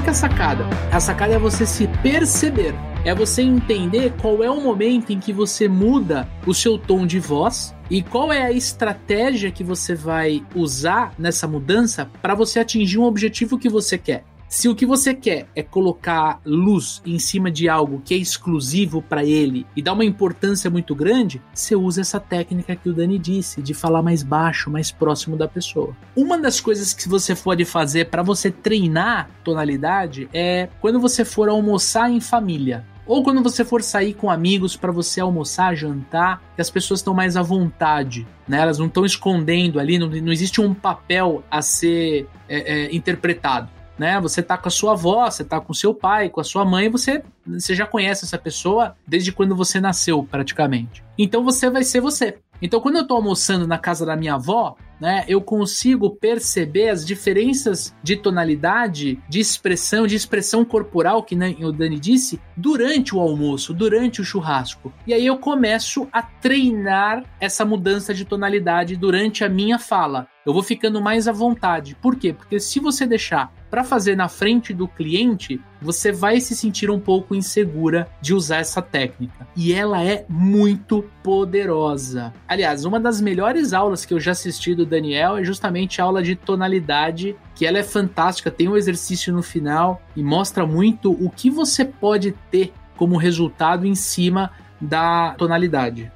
qual que é a sacada? A sacada é você se perceber. É você entender qual é o momento em que você muda o seu tom de voz e qual é a estratégia que você vai usar nessa mudança para você atingir um objetivo que você quer. Se o que você quer é colocar luz em cima de algo que é exclusivo para ele e dá uma importância muito grande, você usa essa técnica que o Dani disse, de falar mais baixo, mais próximo da pessoa. Uma das coisas que você pode fazer para você treinar tonalidade é quando você for almoçar em família. Ou quando você for sair com amigos para você almoçar, jantar, que as pessoas estão mais à vontade, né? Elas não estão escondendo ali, não, não existe um papel a ser é, é, interpretado né? Você tá com a sua avó, você tá com seu pai, com a sua mãe, você, você já conhece essa pessoa desde quando você nasceu, praticamente. Então você vai ser você. Então, quando eu tô almoçando na casa da minha avó, né, eu consigo perceber as diferenças de tonalidade, de expressão, de expressão corporal, que né, o Dani disse, durante o almoço, durante o churrasco. E aí eu começo a treinar essa mudança de tonalidade durante a minha fala. Eu vou ficando mais à vontade. Por quê? Porque se você deixar para fazer na frente do cliente, você vai se sentir um pouco insegura de usar essa técnica. E ela é muito poderosa. Aliás, uma das melhores aulas que eu já assisti do Daniel é justamente a aula de tonalidade, que ela é fantástica, tem um exercício no final e mostra muito o que você pode ter como resultado em cima da tonalidade.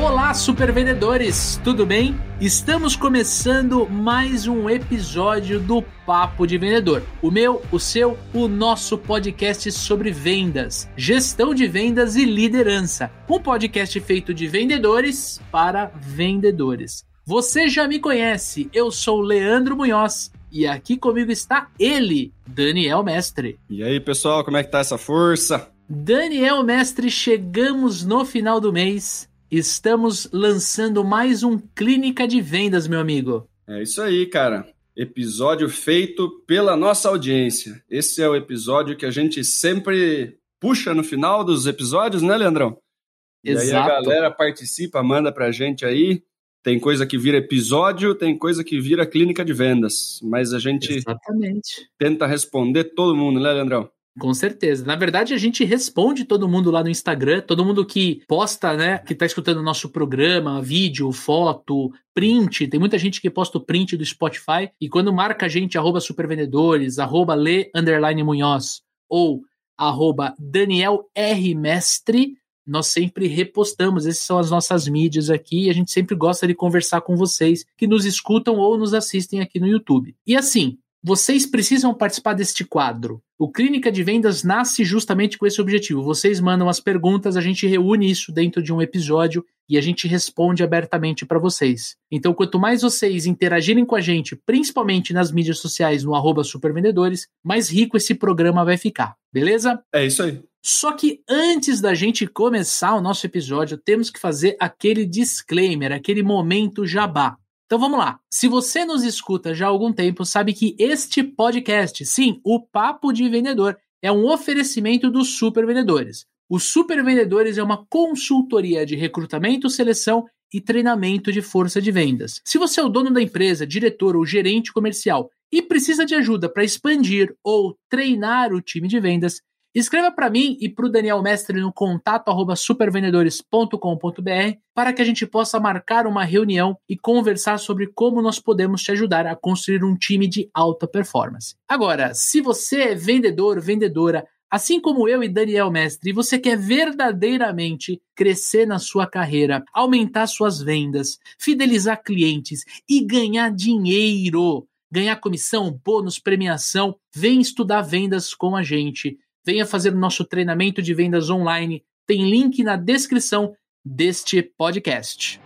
Olá, super vendedores, tudo bem? Estamos começando mais um episódio do Papo de Vendedor. O meu, o seu, o nosso podcast sobre vendas, gestão de vendas e liderança. Um podcast feito de vendedores para vendedores. Você já me conhece, eu sou Leandro Munhoz e aqui comigo está ele, Daniel Mestre. E aí, pessoal, como é que tá essa força? Daniel Mestre, chegamos no final do mês Estamos lançando mais um Clínica de Vendas, meu amigo. É isso aí, cara. Episódio feito pela nossa audiência. Esse é o episódio que a gente sempre puxa no final dos episódios, né, Leandrão? Exato. E aí a galera participa, manda pra gente aí. Tem coisa que vira episódio, tem coisa que vira clínica de vendas. Mas a gente Exatamente. tenta responder todo mundo, né, Leandrão? Com certeza. Na verdade, a gente responde todo mundo lá no Instagram, todo mundo que posta, né, que tá escutando o nosso programa, vídeo, foto, print. Tem muita gente que posta o print do Spotify e quando marca a gente, arroba supervendedores, arroba lê, underline Munhoz ou arroba Daniel R. Mestre, nós sempre repostamos. Essas são as nossas mídias aqui e a gente sempre gosta de conversar com vocês que nos escutam ou nos assistem aqui no YouTube. E assim, vocês precisam participar deste quadro. O Clínica de Vendas nasce justamente com esse objetivo. Vocês mandam as perguntas, a gente reúne isso dentro de um episódio e a gente responde abertamente para vocês. Então, quanto mais vocês interagirem com a gente, principalmente nas mídias sociais no arroba supervendedores, mais rico esse programa vai ficar, beleza? É isso aí. Só que antes da gente começar o nosso episódio, temos que fazer aquele disclaimer, aquele momento jabá. Então vamos lá. Se você nos escuta já há algum tempo, sabe que este podcast, sim, o Papo de Vendedor, é um oferecimento dos Super Vendedores. Os Super Vendedores é uma consultoria de recrutamento, seleção e treinamento de força de vendas. Se você é o dono da empresa, diretor ou gerente comercial e precisa de ajuda para expandir ou treinar o time de vendas, Escreva para mim e para o Daniel Mestre no contato arroba supervendedores.com.br para que a gente possa marcar uma reunião e conversar sobre como nós podemos te ajudar a construir um time de alta performance. Agora, se você é vendedor, vendedora, Assim como eu e Daniel Mestre, você quer verdadeiramente crescer na sua carreira, aumentar suas vendas, fidelizar clientes e ganhar dinheiro, ganhar comissão, bônus, premiação, vem estudar vendas com a gente venha fazer o nosso treinamento de vendas online. Tem link na descrição deste podcast.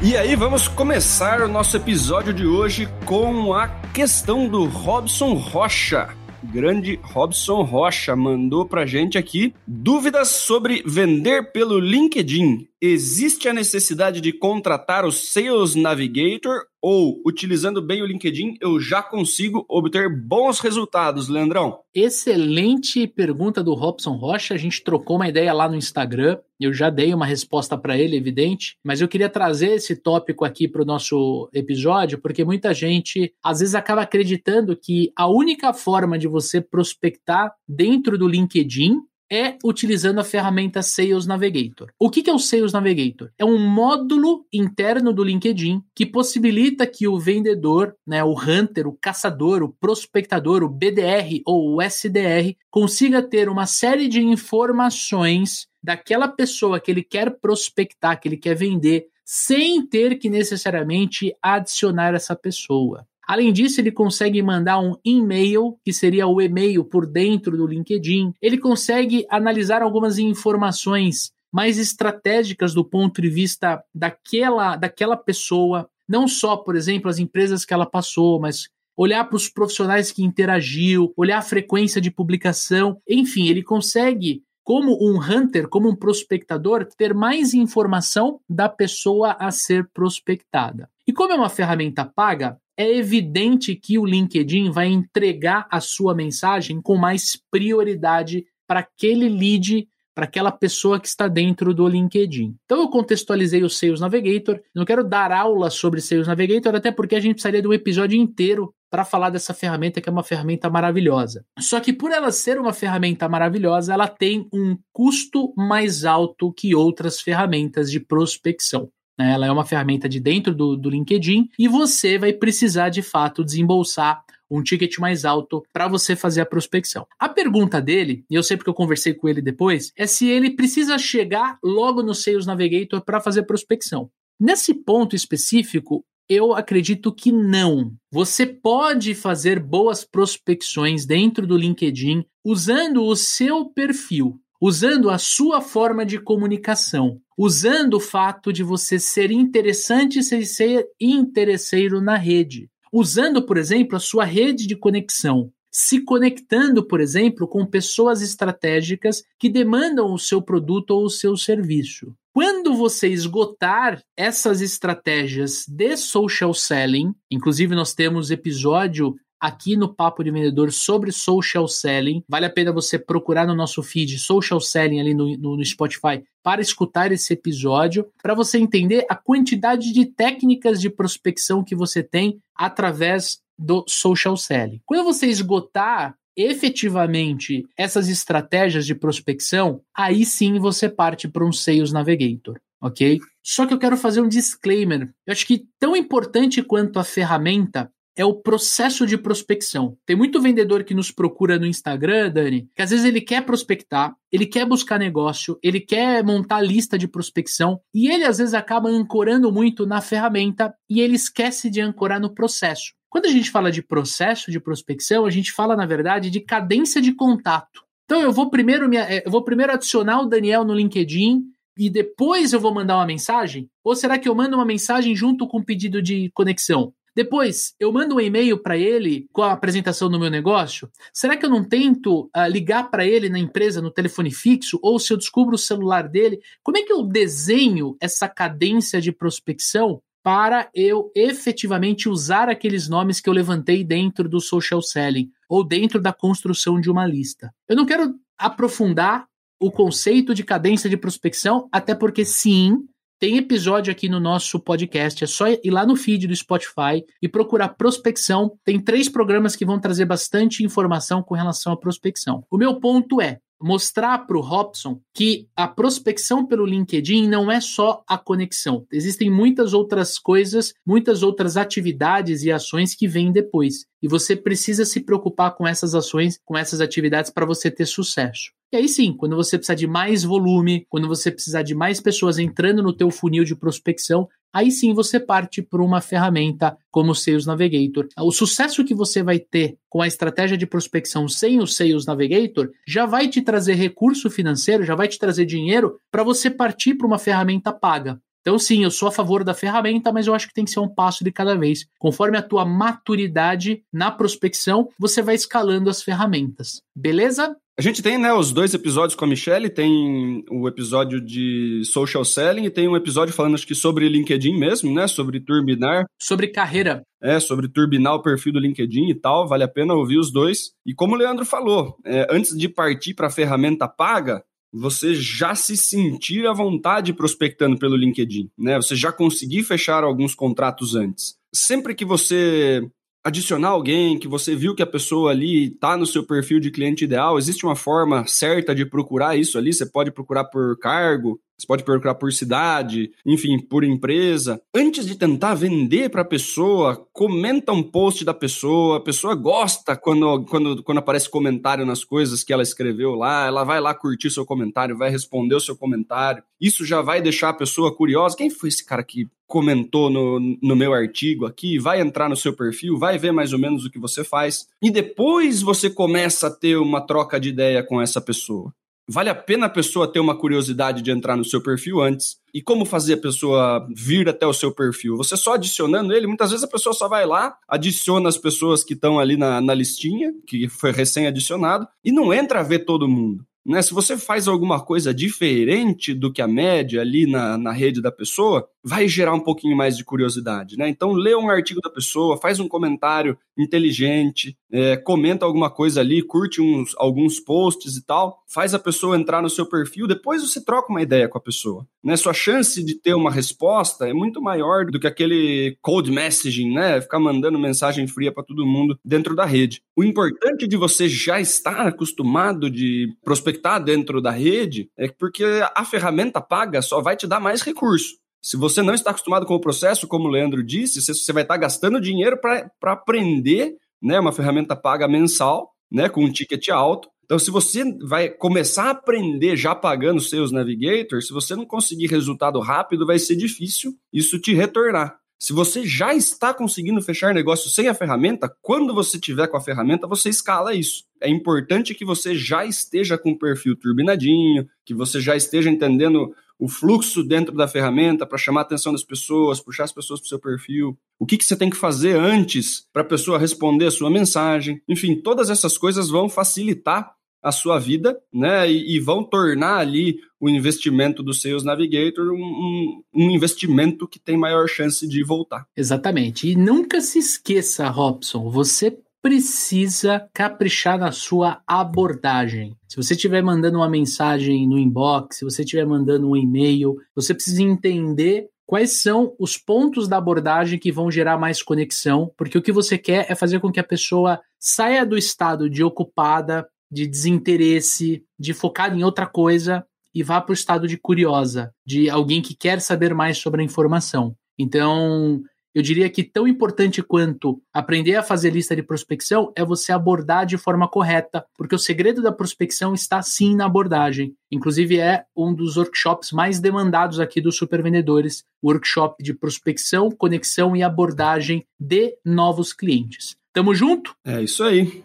E aí, vamos começar o nosso episódio de hoje com a questão do Robson Rocha. Grande Robson Rocha mandou pra gente aqui dúvidas sobre vender pelo LinkedIn. Existe a necessidade de contratar o Sales Navigator ou, utilizando bem o LinkedIn, eu já consigo obter bons resultados, Leandrão? Excelente pergunta do Robson Rocha. A gente trocou uma ideia lá no Instagram. Eu já dei uma resposta para ele, evidente, mas eu queria trazer esse tópico aqui para o nosso episódio, porque muita gente às vezes acaba acreditando que a única forma de você prospectar dentro do LinkedIn é utilizando a ferramenta Sales Navigator. O que é o Sales Navigator? É um módulo interno do LinkedIn que possibilita que o vendedor, né, o hunter, o caçador, o prospectador, o BDR ou o SDR consiga ter uma série de informações daquela pessoa que ele quer prospectar, que ele quer vender, sem ter que necessariamente adicionar essa pessoa. Além disso, ele consegue mandar um e-mail, que seria o e-mail por dentro do LinkedIn. Ele consegue analisar algumas informações mais estratégicas do ponto de vista daquela, daquela pessoa, não só, por exemplo, as empresas que ela passou, mas olhar para os profissionais que interagiu, olhar a frequência de publicação, enfim, ele consegue como um hunter, como um prospectador, ter mais informação da pessoa a ser prospectada. E como é uma ferramenta paga, é evidente que o LinkedIn vai entregar a sua mensagem com mais prioridade para aquele lead, para aquela pessoa que está dentro do LinkedIn. Então eu contextualizei o Sales Navigator. Não quero dar aula sobre Sales Navigator, até porque a gente precisaria de um episódio inteiro para falar dessa ferramenta que é uma ferramenta maravilhosa. Só que por ela ser uma ferramenta maravilhosa, ela tem um custo mais alto que outras ferramentas de prospecção. Né? Ela é uma ferramenta de dentro do, do LinkedIn e você vai precisar de fato desembolsar um ticket mais alto para você fazer a prospecção. A pergunta dele, e eu sei porque eu conversei com ele depois, é se ele precisa chegar logo no Sales Navigator para fazer prospecção. Nesse ponto específico, eu acredito que não. Você pode fazer boas prospecções dentro do LinkedIn usando o seu perfil usando a sua forma de comunicação, usando o fato de você ser interessante e ser interesseiro na rede, usando, por exemplo, a sua rede de conexão, se conectando, por exemplo, com pessoas estratégicas que demandam o seu produto ou o seu serviço. Quando você esgotar essas estratégias de social selling, inclusive nós temos episódio aqui no Papo de Vendedor sobre social selling. Vale a pena você procurar no nosso feed social selling ali no, no, no Spotify para escutar esse episódio, para você entender a quantidade de técnicas de prospecção que você tem através do social selling. Quando você esgotar efetivamente essas estratégias de prospecção, aí sim você parte para um Sales Navigator ok? Só que eu quero fazer um disclaimer. Eu acho que tão importante quanto a ferramenta é o processo de prospecção. Tem muito vendedor que nos procura no Instagram, Dani, que às vezes ele quer prospectar, ele quer buscar negócio, ele quer montar lista de prospecção e ele às vezes acaba ancorando muito na ferramenta e ele esquece de ancorar no processo. Quando a gente fala de processo de prospecção, a gente fala na verdade de cadência de contato. Então eu vou primeiro me, eh, eu vou primeiro adicionar o Daniel no LinkedIn e depois eu vou mandar uma mensagem? Ou será que eu mando uma mensagem junto com o pedido de conexão? Depois, eu mando um e-mail para ele com a apresentação do meu negócio. Será que eu não tento uh, ligar para ele na empresa no telefone fixo? Ou se eu descubro o celular dele, como é que eu desenho essa cadência de prospecção para eu efetivamente usar aqueles nomes que eu levantei dentro do social selling ou dentro da construção de uma lista? Eu não quero aprofundar o conceito de cadência de prospecção, até porque sim, tem episódio aqui no nosso podcast, é só ir lá no feed do Spotify e procurar prospecção. Tem três programas que vão trazer bastante informação com relação à prospecção. O meu ponto é mostrar para o Robson que a prospecção pelo LinkedIn não é só a conexão. Existem muitas outras coisas, muitas outras atividades e ações que vêm depois. E você precisa se preocupar com essas ações, com essas atividades para você ter sucesso. E aí sim, quando você precisar de mais volume, quando você precisar de mais pessoas entrando no teu funil de prospecção, aí sim você parte para uma ferramenta como o Sales Navigator. O sucesso que você vai ter com a estratégia de prospecção sem o Sales Navigator já vai te trazer recurso financeiro, já vai te trazer dinheiro para você partir para uma ferramenta paga. Então, sim, eu sou a favor da ferramenta, mas eu acho que tem que ser um passo de cada vez. Conforme a tua maturidade na prospecção, você vai escalando as ferramentas. Beleza? A gente tem, né, os dois episódios com a Michelle, tem o episódio de social selling e tem um episódio falando, acho que sobre LinkedIn mesmo, né, sobre turbinar. Sobre carreira. É, sobre turbinar o perfil do LinkedIn e tal, vale a pena ouvir os dois. E como o Leandro falou, é, antes de partir para a ferramenta paga, você já se sentir à vontade prospectando pelo LinkedIn, né? Você já conseguir fechar alguns contratos antes. Sempre que você adicionar alguém, que você viu que a pessoa ali está no seu perfil de cliente ideal, existe uma forma certa de procurar isso ali? Você pode procurar por cargo, você pode procurar por cidade, enfim, por empresa. Antes de tentar vender para a pessoa, comenta um post da pessoa. A pessoa gosta quando, quando, quando aparece comentário nas coisas que ela escreveu lá. Ela vai lá curtir seu comentário, vai responder o seu comentário. Isso já vai deixar a pessoa curiosa. Quem foi esse cara que comentou no, no meu artigo aqui? Vai entrar no seu perfil, vai ver mais ou menos o que você faz. E depois você começa a ter uma troca de ideia com essa pessoa. Vale a pena a pessoa ter uma curiosidade de entrar no seu perfil antes. E como fazer a pessoa vir até o seu perfil? Você só adicionando ele, muitas vezes a pessoa só vai lá, adiciona as pessoas que estão ali na, na listinha, que foi recém-adicionado, e não entra a ver todo mundo. Né? Se você faz alguma coisa diferente do que a média ali na, na rede da pessoa, vai gerar um pouquinho mais de curiosidade. Né? Então, lê um artigo da pessoa, faz um comentário inteligente, é, comenta alguma coisa ali, curte uns, alguns posts e tal, faz a pessoa entrar no seu perfil, depois você troca uma ideia com a pessoa. Né? Sua chance de ter uma resposta é muito maior do que aquele cold messaging, né? Ficar mandando mensagem fria para todo mundo dentro da rede. O importante de você já estar acostumado de prospectar dentro da rede é porque a ferramenta paga só vai te dar mais recurso. Se você não está acostumado com o processo, como o Leandro disse, você vai estar gastando dinheiro para aprender né, uma ferramenta paga mensal, né, com um ticket alto. Então, se você vai começar a aprender já pagando seus navigators, se você não conseguir resultado rápido, vai ser difícil isso te retornar. Se você já está conseguindo fechar negócio sem a ferramenta, quando você tiver com a ferramenta, você escala isso. É importante que você já esteja com o perfil turbinadinho, que você já esteja entendendo o fluxo dentro da ferramenta para chamar a atenção das pessoas, puxar as pessoas para o seu perfil. O que, que você tem que fazer antes para a pessoa responder a sua mensagem. Enfim, todas essas coisas vão facilitar a sua vida, né? E, e, vão tornar ali o investimento do Sales Navigator um, um, um, investimento que tem maior chance de voltar. Exatamente. E nunca se esqueça, Robson, você precisa caprichar na sua abordagem. Se você estiver mandando uma mensagem no inbox, se você estiver mandando um e-mail, você precisa entender quais são os pontos da abordagem que vão gerar mais conexão, porque o que você quer é fazer com que a pessoa saia do estado de ocupada, de desinteresse, de focada em outra coisa e vá para o estado de curiosa, de alguém que quer saber mais sobre a informação. Então, eu diria que tão importante quanto aprender a fazer lista de prospecção é você abordar de forma correta, porque o segredo da prospecção está sim na abordagem. Inclusive é um dos workshops mais demandados aqui dos supervendedores, workshop de prospecção, conexão e abordagem de novos clientes. Tamo junto? É isso aí.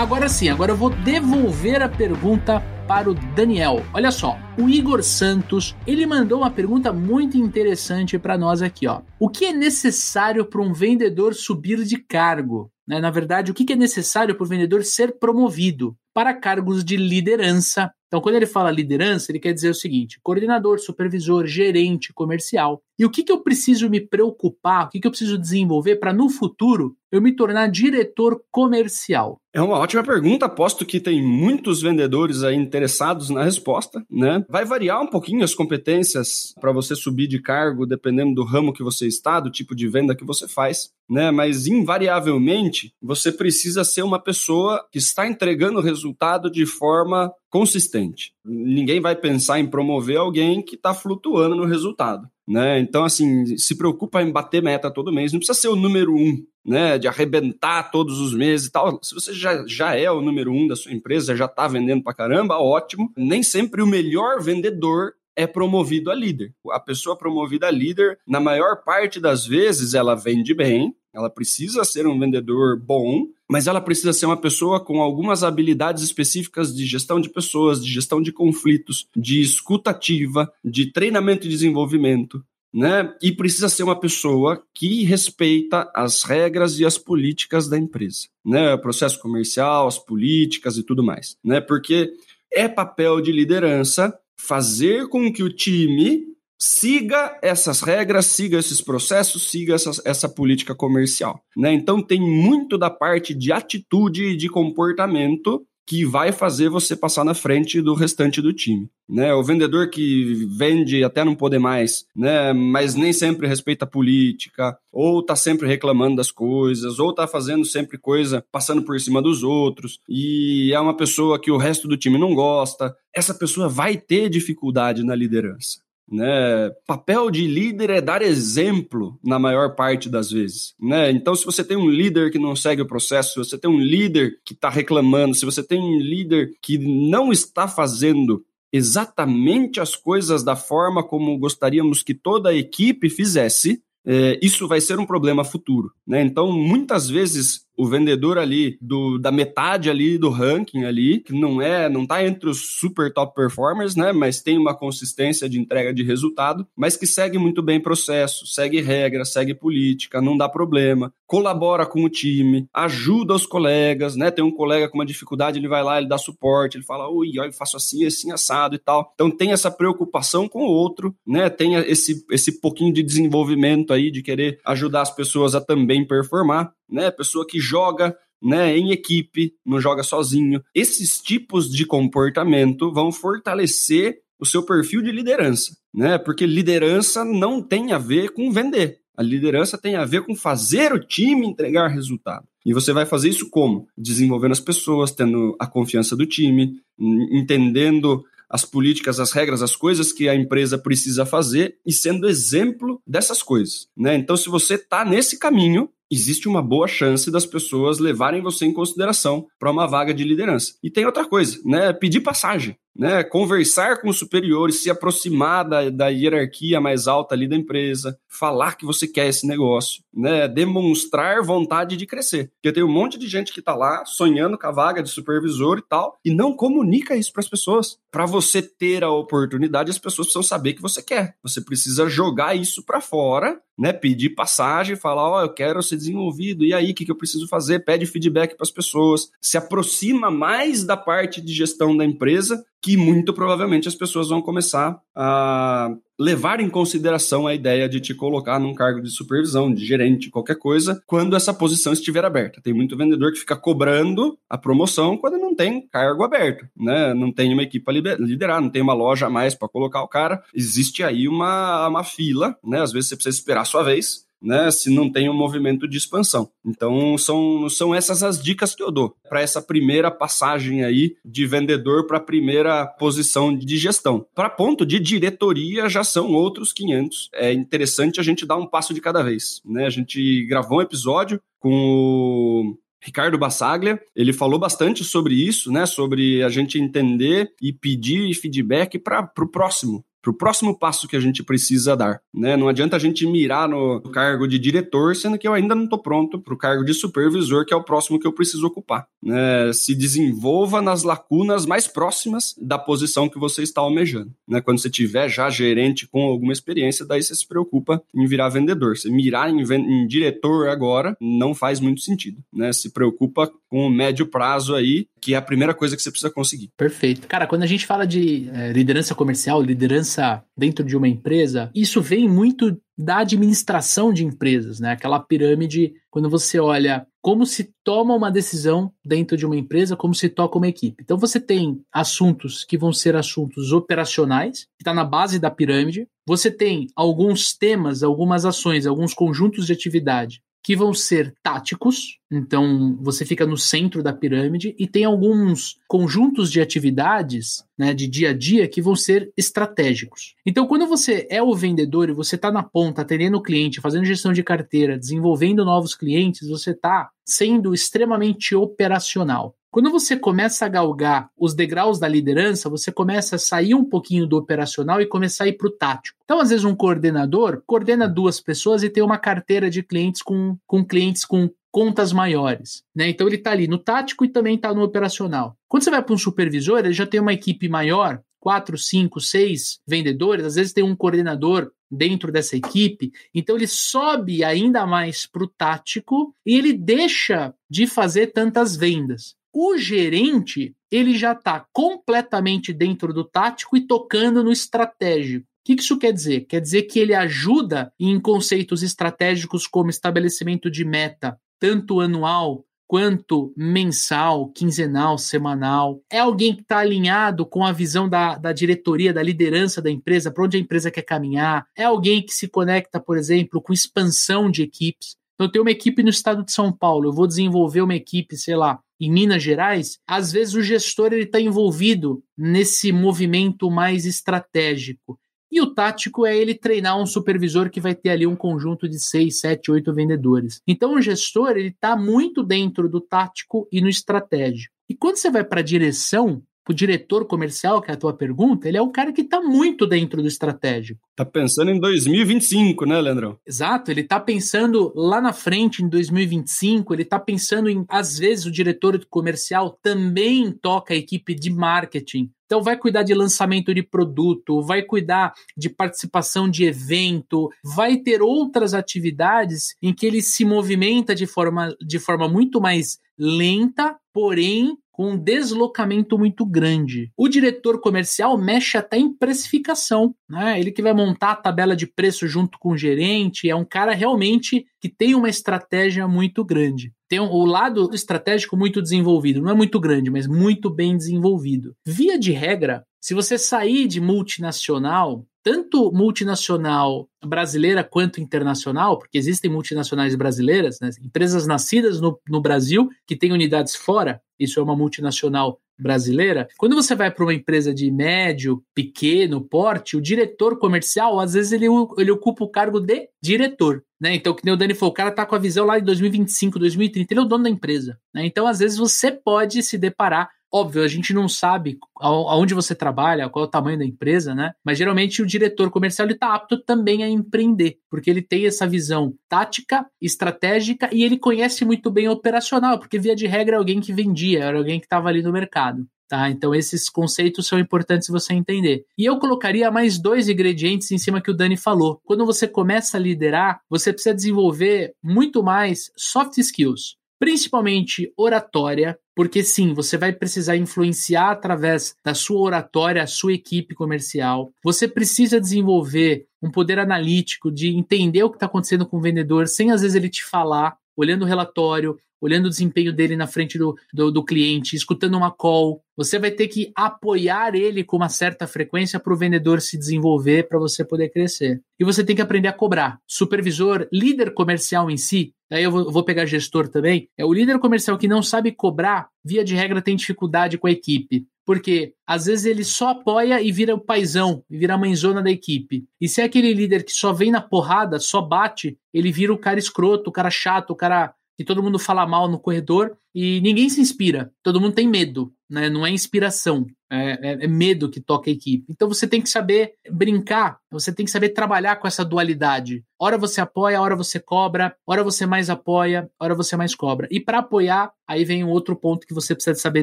Agora sim, agora eu vou devolver a pergunta para o Daniel. Olha só, o Igor Santos, ele mandou uma pergunta muito interessante para nós aqui, ó. O que é necessário para um vendedor subir de cargo? Né? Na verdade, o que é necessário para o vendedor ser promovido para cargos de liderança então, quando ele fala liderança, ele quer dizer o seguinte: coordenador, supervisor, gerente comercial. E o que, que eu preciso me preocupar, o que, que eu preciso desenvolver para no futuro eu me tornar diretor comercial? É uma ótima pergunta, aposto que tem muitos vendedores aí interessados na resposta, né? Vai variar um pouquinho as competências para você subir de cargo, dependendo do ramo que você está, do tipo de venda que você faz, né? Mas invariavelmente você precisa ser uma pessoa que está entregando resultado de forma consistente. Ninguém vai pensar em promover alguém que está flutuando no resultado. Né? Então, assim, se preocupa em bater meta todo mês. Não precisa ser o número um, né? De arrebentar todos os meses e tal. Se você já, já é o número um da sua empresa, já está vendendo pra caramba, ótimo. Nem sempre o melhor vendedor é promovido a líder. A pessoa promovida a líder, na maior parte das vezes, ela vende bem, ela precisa ser um vendedor bom, mas ela precisa ser uma pessoa com algumas habilidades específicas de gestão de pessoas, de gestão de conflitos, de escutativa, de treinamento e desenvolvimento. né? E precisa ser uma pessoa que respeita as regras e as políticas da empresa, né? O processo comercial, as políticas e tudo mais, né? Porque é papel de liderança fazer com que o time siga essas regras, siga esses processos, siga essa, política comercial. Né? Então tem muito da parte de atitude e de comportamento que vai fazer você passar na frente do restante do time. Né? O vendedor que vende até não poder mais, né? mas nem sempre respeita a política, ou tá sempre reclamando das coisas, ou tá fazendo sempre coisa passando por cima dos outros, e é uma pessoa que o resto do time não gosta, essa pessoa vai ter dificuldade na liderança. Né? Papel de líder é dar exemplo na maior parte das vezes. Né? Então, se você tem um líder que não segue o processo, se você tem um líder que está reclamando, se você tem um líder que não está fazendo exatamente as coisas da forma como gostaríamos que toda a equipe fizesse, é, isso vai ser um problema futuro. Né? Então, muitas vezes, o vendedor ali do, da metade ali do ranking ali, que não é, não tá entre os super top performers, né, mas tem uma consistência de entrega de resultado, mas que segue muito bem processo, segue regra, segue política, não dá problema, colabora com o time, ajuda os colegas, né, tem um colega com uma dificuldade, ele vai lá, ele dá suporte, ele fala, ui, eu faço assim, assim, assado e tal. Então tem essa preocupação com o outro, né, tem esse, esse pouquinho de desenvolvimento aí, de querer ajudar as pessoas a também performar, né? Pessoa que joga né, em equipe, não joga sozinho. Esses tipos de comportamento vão fortalecer o seu perfil de liderança, né? Porque liderança não tem a ver com vender. A liderança tem a ver com fazer o time entregar resultado. E você vai fazer isso como? Desenvolvendo as pessoas, tendo a confiança do time, entendendo as políticas, as regras, as coisas que a empresa precisa fazer e sendo exemplo dessas coisas. Né? Então, se você está nesse caminho, existe uma boa chance das pessoas levarem você em consideração para uma vaga de liderança. E tem outra coisa, né? Pedir passagem né, conversar com os superiores, se aproximar da, da hierarquia mais alta ali da empresa, falar que você quer esse negócio, né, demonstrar vontade de crescer. Porque tem um monte de gente que está lá sonhando com a vaga de supervisor e tal, e não comunica isso para as pessoas. Para você ter a oportunidade, as pessoas precisam saber que você quer. Você precisa jogar isso para fora, né, pedir passagem, falar, ó, oh, eu quero ser desenvolvido, e aí, o que, que eu preciso fazer? Pede feedback para as pessoas, se aproxima mais da parte de gestão da empresa, que muito provavelmente as pessoas vão começar a levar em consideração a ideia de te colocar num cargo de supervisão, de gerente, qualquer coisa, quando essa posição estiver aberta. Tem muito vendedor que fica cobrando a promoção quando não tem cargo aberto, né? Não tem uma equipe para liderar, não tem uma loja a mais para colocar o cara. Existe aí uma, uma fila, né? Às vezes você precisa esperar a sua vez né, se não tem um movimento de expansão. Então, são, são essas as dicas que eu dou para essa primeira passagem aí de vendedor para a primeira posição de gestão. Para ponto de diretoria, já são outros 500. É interessante a gente dar um passo de cada vez. Né? A gente gravou um episódio com o Ricardo Bassaglia, ele falou bastante sobre isso, né? Sobre a gente entender e pedir feedback para o próximo, para o próximo passo que a gente precisa dar. Né? Não adianta a gente mirar no cargo de diretor, sendo que eu ainda não estou pronto para o cargo de supervisor, que é o próximo que eu preciso ocupar. Né? Se desenvolva nas lacunas mais próximas da posição que você está almejando. Né? Quando você tiver já gerente com alguma experiência, daí você se preocupa em virar vendedor. Se mirar em, em diretor agora não faz muito sentido. Né? Se preocupa com o médio prazo aí, que é a primeira coisa que você precisa conseguir. Perfeito. Cara, quando a gente fala de é, liderança comercial, liderança pensa dentro de uma empresa, isso vem muito da administração de empresas, né? Aquela pirâmide, quando você olha como se toma uma decisão dentro de uma empresa, como se toca uma equipe. Então você tem assuntos que vão ser assuntos operacionais, que está na base da pirâmide. Você tem alguns temas, algumas ações, alguns conjuntos de atividade que vão ser táticos, então você fica no centro da pirâmide e tem alguns conjuntos de atividades, né, de dia a dia que vão ser estratégicos. Então, quando você é o vendedor e você está na ponta, atendendo o cliente, fazendo gestão de carteira, desenvolvendo novos clientes, você está sendo extremamente operacional. Quando você começa a galgar os degraus da liderança, você começa a sair um pouquinho do operacional e começar a ir para o tático. Então, às vezes, um coordenador coordena duas pessoas e tem uma carteira de clientes com, com clientes com contas maiores. Né? Então, ele está ali no tático e também está no operacional. Quando você vai para um supervisor, ele já tem uma equipe maior, quatro, cinco, seis vendedores, às vezes tem um coordenador dentro dessa equipe, então ele sobe ainda mais para o tático e ele deixa de fazer tantas vendas. O gerente, ele já está completamente dentro do tático e tocando no estratégico. O que isso quer dizer? Quer dizer que ele ajuda em conceitos estratégicos como estabelecimento de meta, tanto anual quanto mensal, quinzenal, semanal. É alguém que está alinhado com a visão da, da diretoria, da liderança da empresa, para onde a empresa quer caminhar. É alguém que se conecta, por exemplo, com expansão de equipes. Então, eu tenho uma equipe no estado de São Paulo, eu vou desenvolver uma equipe, sei lá, em Minas Gerais, às vezes o gestor ele está envolvido nesse movimento mais estratégico. E o tático é ele treinar um supervisor que vai ter ali um conjunto de seis, sete, oito vendedores. Então o gestor ele está muito dentro do tático e no estratégico. E quando você vai para a direção, o diretor comercial, que é a tua pergunta, ele é o cara que está muito dentro do estratégico. Está pensando em 2025, né, Leandrão? Exato, ele está pensando lá na frente, em 2025, ele está pensando em, às vezes, o diretor comercial também toca a equipe de marketing. Então, vai cuidar de lançamento de produto, vai cuidar de participação de evento, vai ter outras atividades em que ele se movimenta de forma, de forma muito mais lenta, porém com um deslocamento muito grande. O diretor comercial mexe até em precificação, né? Ele que vai montar a tabela de preço junto com o gerente, é um cara realmente que tem uma estratégia muito grande. Tem o lado estratégico muito desenvolvido, não é muito grande, mas muito bem desenvolvido. Via de regra, se você sair de multinacional, tanto multinacional brasileira quanto internacional, porque existem multinacionais brasileiras, né, empresas nascidas no, no Brasil que têm unidades fora, isso é uma multinacional brasileira. Quando você vai para uma empresa de médio, pequeno porte, o diretor comercial, às vezes, ele, ele ocupa o cargo de diretor. Né? Então, que nem o Dani falou, o cara tá com a visão lá de 2025, 2030, ele é o dono da empresa. Né? Então, às vezes, você pode se deparar Óbvio, a gente não sabe aonde você trabalha, qual é o tamanho da empresa, né? Mas geralmente o diretor comercial está apto também a empreender, porque ele tem essa visão tática, estratégica e ele conhece muito bem operacional, porque via de regra é alguém que vendia, era alguém que estava ali no mercado. Tá? Então esses conceitos são importantes você entender. E eu colocaria mais dois ingredientes em cima que o Dani falou. Quando você começa a liderar, você precisa desenvolver muito mais soft skills principalmente oratória, porque sim, você vai precisar influenciar através da sua oratória a sua equipe comercial. Você precisa desenvolver um poder analítico de entender o que está acontecendo com o vendedor sem às vezes ele te falar, olhando o relatório, olhando o desempenho dele na frente do, do, do, cliente, escutando uma call. Você vai ter que apoiar ele com uma certa frequência para o vendedor se desenvolver, para você poder crescer. E você tem que aprender a cobrar. Supervisor, líder comercial em si, aí eu vou, vou pegar gestor também, é o líder comercial que não sabe cobrar, via de regra tem dificuldade com a equipe. Porque às vezes ele só apoia e vira o paizão, e vira a mãezona da equipe. E se é aquele líder que só vem na porrada, só bate, ele vira o cara escroto, o cara chato, o cara que todo mundo fala mal no corredor e ninguém se inspira. Todo mundo tem medo, né? Não é inspiração, é, é, é, medo que toca a equipe. Então você tem que saber brincar, você tem que saber trabalhar com essa dualidade. Hora você apoia, hora você cobra, hora você mais apoia, hora você mais cobra. E para apoiar, aí vem um outro ponto que você precisa saber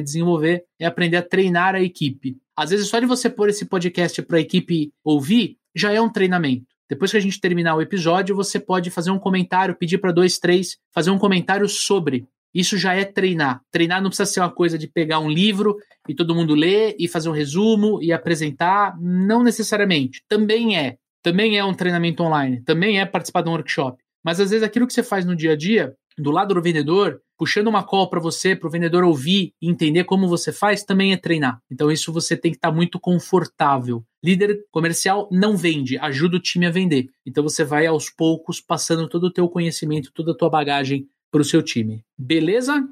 desenvolver, é aprender a treinar a equipe. Às vezes só de você pôr esse podcast para a equipe ouvir, já é um treinamento. Depois que a gente terminar o episódio, você pode fazer um comentário, pedir para dois, três, fazer um comentário sobre. Isso já é treinar. Treinar não precisa ser uma coisa de pegar um livro e todo mundo ler e fazer um resumo e apresentar. Não necessariamente. Também é. Também é um treinamento online. Também é participar de um workshop. Mas às vezes aquilo que você faz no dia a dia, do lado do vendedor, puxando uma call para você, para o vendedor ouvir e entender como você faz, também é treinar. Então isso você tem que estar tá muito confortável. Líder comercial não vende, ajuda o time a vender. Então você vai aos poucos passando todo o teu conhecimento, toda a tua bagagem para o seu time. Beleza?